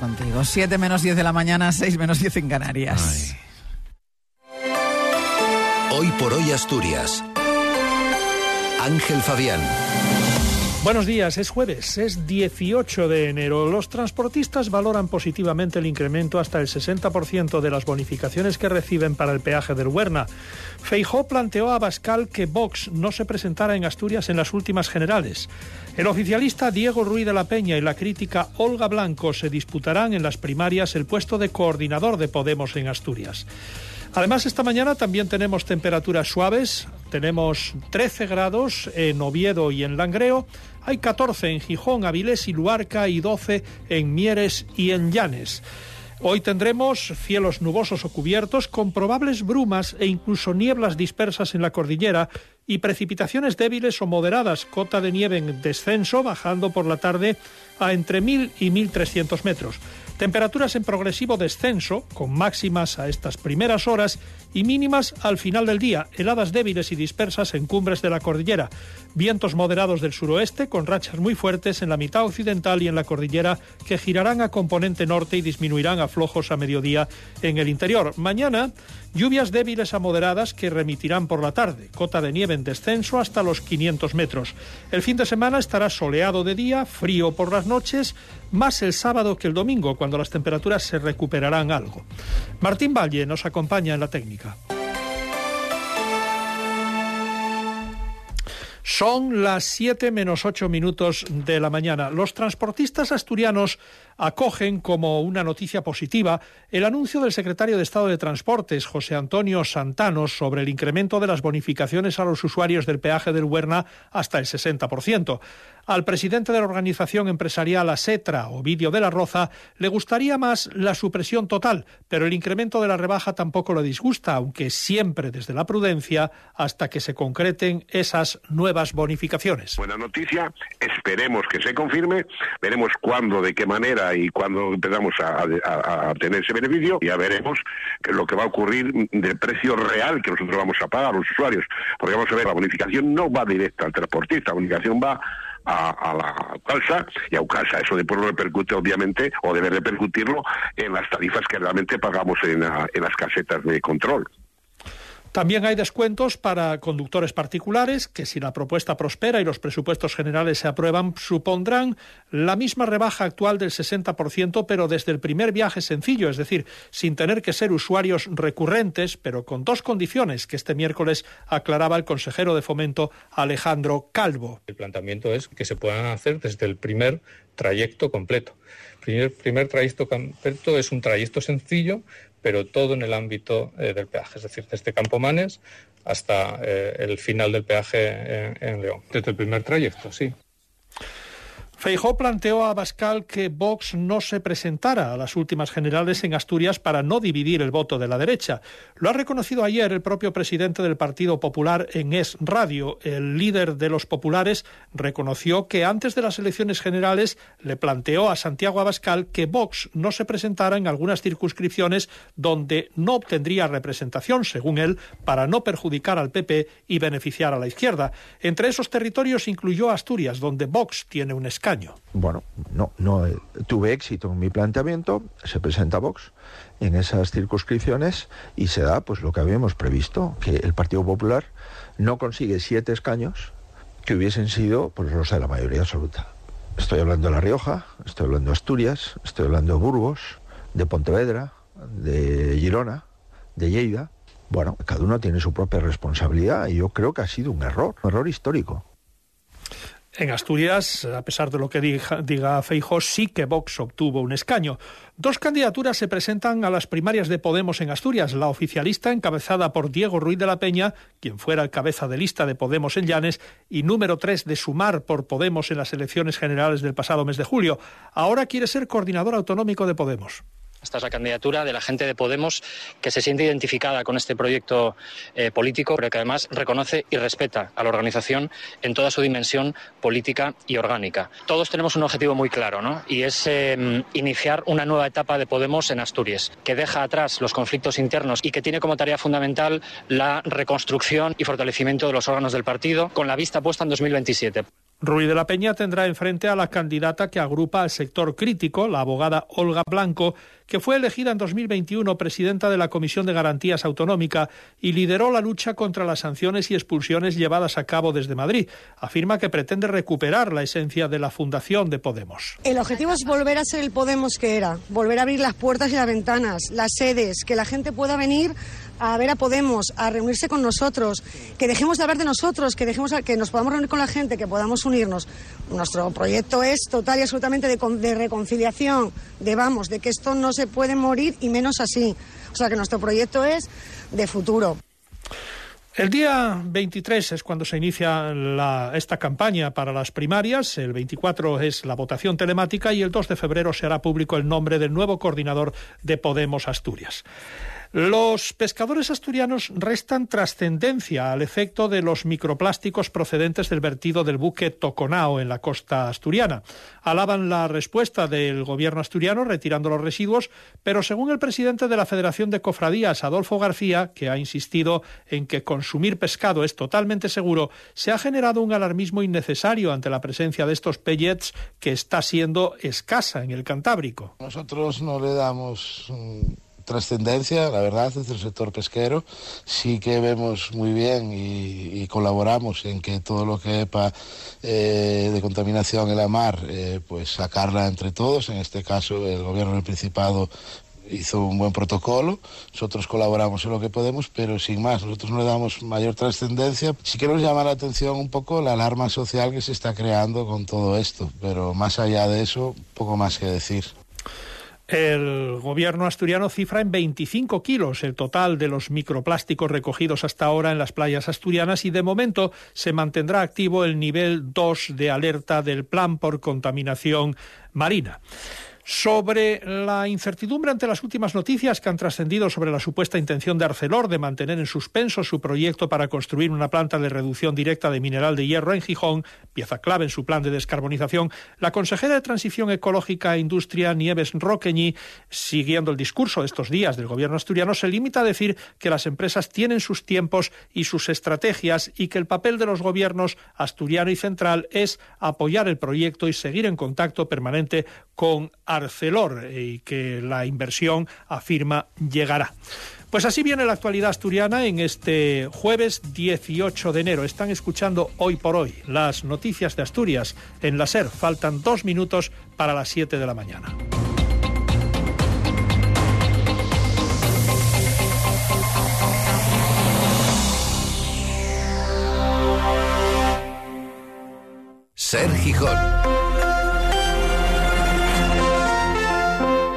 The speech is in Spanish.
contigo. 7 menos 10 de la mañana, 6 menos 10 en Canarias. Hoy por hoy Asturias. Ángel Fabián. Buenos días, es jueves, es 18 de enero. Los transportistas valoran positivamente el incremento hasta el 60% de las bonificaciones que reciben para el peaje del Huerna. Feijó planteó a Bascal que Vox no se presentara en Asturias en las últimas generales. El oficialista Diego Ruiz de la Peña y la crítica Olga Blanco se disputarán en las primarias el puesto de coordinador de Podemos en Asturias. Además, esta mañana también tenemos temperaturas suaves. Tenemos 13 grados en Oviedo y en Langreo. Hay 14 en Gijón, Avilés y Luarca y 12 en Mieres y en Llanes. Hoy tendremos cielos nubosos o cubiertos con probables brumas e incluso nieblas dispersas en la cordillera y precipitaciones débiles o moderadas, cota de nieve en descenso, bajando por la tarde a entre 1.000 y 1.300 metros. Temperaturas en progresivo descenso, con máximas a estas primeras horas y mínimas al final del día, heladas débiles y dispersas en cumbres de la cordillera, vientos moderados del suroeste con rachas muy fuertes en la mitad occidental y en la cordillera que girarán a componente norte y disminuirán a flojos a mediodía en el interior. Mañana, lluvias débiles a moderadas que remitirán por la tarde, cota de nieve en descenso hasta los 500 metros. El fin de semana estará soleado de día, frío por las noches, más el sábado que el domingo, cuando las temperaturas se recuperarán algo. Martín Valle nos acompaña en la técnica. Son las 7 menos 8 minutos de la mañana. Los transportistas asturianos acogen como una noticia positiva el anuncio del secretario de Estado de Transportes, José Antonio Santanos, sobre el incremento de las bonificaciones a los usuarios del peaje del Huerna hasta el 60%. Al presidente de la organización empresarial ASETRA, Ovidio de la Roza, le gustaría más la supresión total, pero el incremento de la rebaja tampoco le disgusta, aunque siempre desde la prudencia hasta que se concreten esas nuevas bonificaciones. Buena noticia, esperemos que se confirme, veremos cuándo, de qué manera y cuándo empezamos a, tener ese beneficio, ya veremos lo que va a ocurrir del precio real que nosotros vamos a pagar a los usuarios, porque vamos a ver, la bonificación no va directa al transportista, la bonificación va a, la calza y a UCALSA. Eso después lo repercute, obviamente, o debe repercutirlo en las tarifas que realmente pagamos en las casetas de control. También hay descuentos para conductores particulares que si la propuesta prospera y los presupuestos generales se aprueban supondrán la misma rebaja actual del 60%, pero desde el primer viaje sencillo, es decir, sin tener que ser usuarios recurrentes, pero con dos condiciones que este miércoles aclaraba el consejero de Fomento Alejandro Calvo. El planteamiento es que se puedan hacer desde el primer trayecto completo. El primer trayecto completo es un trayecto sencillo pero todo en el ámbito eh, del peaje, es decir, desde Campomanes hasta eh, el final del peaje en León. Desde el primer trayecto, sí. Feijó planteó a Bascal que Vox no se presentara a las últimas generales en Asturias para no dividir el voto de la derecha. Lo ha reconocido ayer el propio presidente del Partido Popular en Es Radio. El líder de los populares reconoció que antes de las elecciones generales le planteó a Santiago Abascal que Vox no se presentara en algunas circunscripciones donde no obtendría representación, según él, para no perjudicar al PP y beneficiar a la izquierda. Entre esos territorios incluyó Asturias, donde Vox tiene un Bueno, no, no eh, tuve éxito en mi planteamiento, se presenta Vox en esas circunscripciones y se da pues lo que habíamos previsto, que el Partido Popular no consigue siete escaños que hubiesen sido pues, los de la mayoría absoluta. Estoy hablando de La Rioja, estoy hablando de Asturias, estoy hablando de Burgos, de Pontevedra, de Girona, de Lleida. Bueno, cada uno tiene su propia responsabilidad y yo creo que ha sido un error, un error histórico. En Asturias, a pesar de lo que diga, diga sí que Vox obtuvo un escaño. Dos candidaturas se presentan a las primarias de Podemos en Asturias. La oficialista, encabezada por Diego Ruiz de la Peña, quien fuera el cabeza de lista de Podemos en Llanes, y número tres de Sumar por Podemos en las elecciones generales del pasado mes de julio. Ahora quiere ser coordinador autonómico de Podemos. Esta es la candidatura de la gente de Podemos que se siente identificada con este proyecto eh, político, pero que además reconoce y respeta a la organización en toda su dimensión política y orgánica. Todos tenemos un objetivo muy claro, ¿no? Y es em, iniciar una nueva etapa de Podemos en Asturias, que deja atrás los conflictos internos y que tiene como tarea fundamental la reconstrucción y fortalecimiento de los órganos del partido, con la vista puesta en 2027. Ruiz de la Peña tendrá enfrente a la candidata que agrupa al sector crítico, la abogada Olga Blanco, que fue elegida en 2021 presidenta de la Comisión de Garantías Autonómica y lideró la lucha contra las sanciones y expulsiones llevadas a cabo desde Madrid. Afirma que pretende recuperar la esencia de la fundación de Podemos. El objetivo es volver a ser el Podemos que era, volver a abrir las puertas y las ventanas, las sedes, que la gente pueda venir a ver a Podemos, a reunirse con nosotros, que dejemos de hablar de nosotros, que dejemos que nos podamos reunir con la gente, que podamos unirnos. Nuestro proyecto es total y absolutamente de, reconciliación, de vamos, de que esto no se puede morir y menos así. O sea que nuestro proyecto es de futuro. El día 23 es cuando se inicia esta campaña para las primarias, el 24 es la votación telemática y el 2 de febrero se hará público el nombre del nuevo coordinador de Podemos Asturias. Los pescadores asturianos restan trascendencia al efecto de los microplásticos procedentes del vertido del buque Toconao en la costa asturiana. Alaban la respuesta del gobierno asturiano retirando los residuos, pero según el presidente de la Federación de Cofradías, Adolfo García, que ha insistido en que consumir pescado es totalmente seguro, se ha generado un alarmismo innecesario ante la presencia de estos pellets que está siendo escasa en el Cantábrico. Nosotros no le damos trascendencia, la verdad, desde el sector pesquero. Sí que vemos muy bien y, colaboramos en que todo lo que EPA eh, de contaminación en la mar, eh, pues sacarla entre todos. En este caso, el gobierno del Principado hizo un buen protocolo, nosotros colaboramos en lo que podemos, pero sin más, nosotros no le damos mayor trascendencia. Sí que nos llama la atención un poco la alarma social que se está creando con todo esto, pero más allá de eso, poco más que decir. El gobierno asturiano cifra en 25 kilos el total de los microplásticos recogidos hasta ahora en las playas asturianas y de momento se mantendrá activo el nivel 2 de alerta del plan por contaminación marina sobre la incertidumbre ante las últimas noticias que han trascendido sobre la supuesta intención de Arcelor de mantener en suspenso su proyecto para construir una planta de reducción directa de mineral de hierro en Gijón, pieza clave en su plan de descarbonización, la consejera de Transición Ecológica e Industria, Nieves Roqueñi, siguiendo el discurso de estos días del gobierno asturiano, se limita a decir que las empresas tienen sus tiempos y sus estrategias y que el papel de los gobiernos asturiano y central es apoyar el proyecto y seguir en contacto permanente con Arcelor y que la inversión afirma llegará. Pues así viene la actualidad asturiana en este jueves 18 de enero. Están escuchando hoy por hoy las noticias de Asturias en la SER. Faltan dos minutos para las 7 de la mañana. Ser Gijón.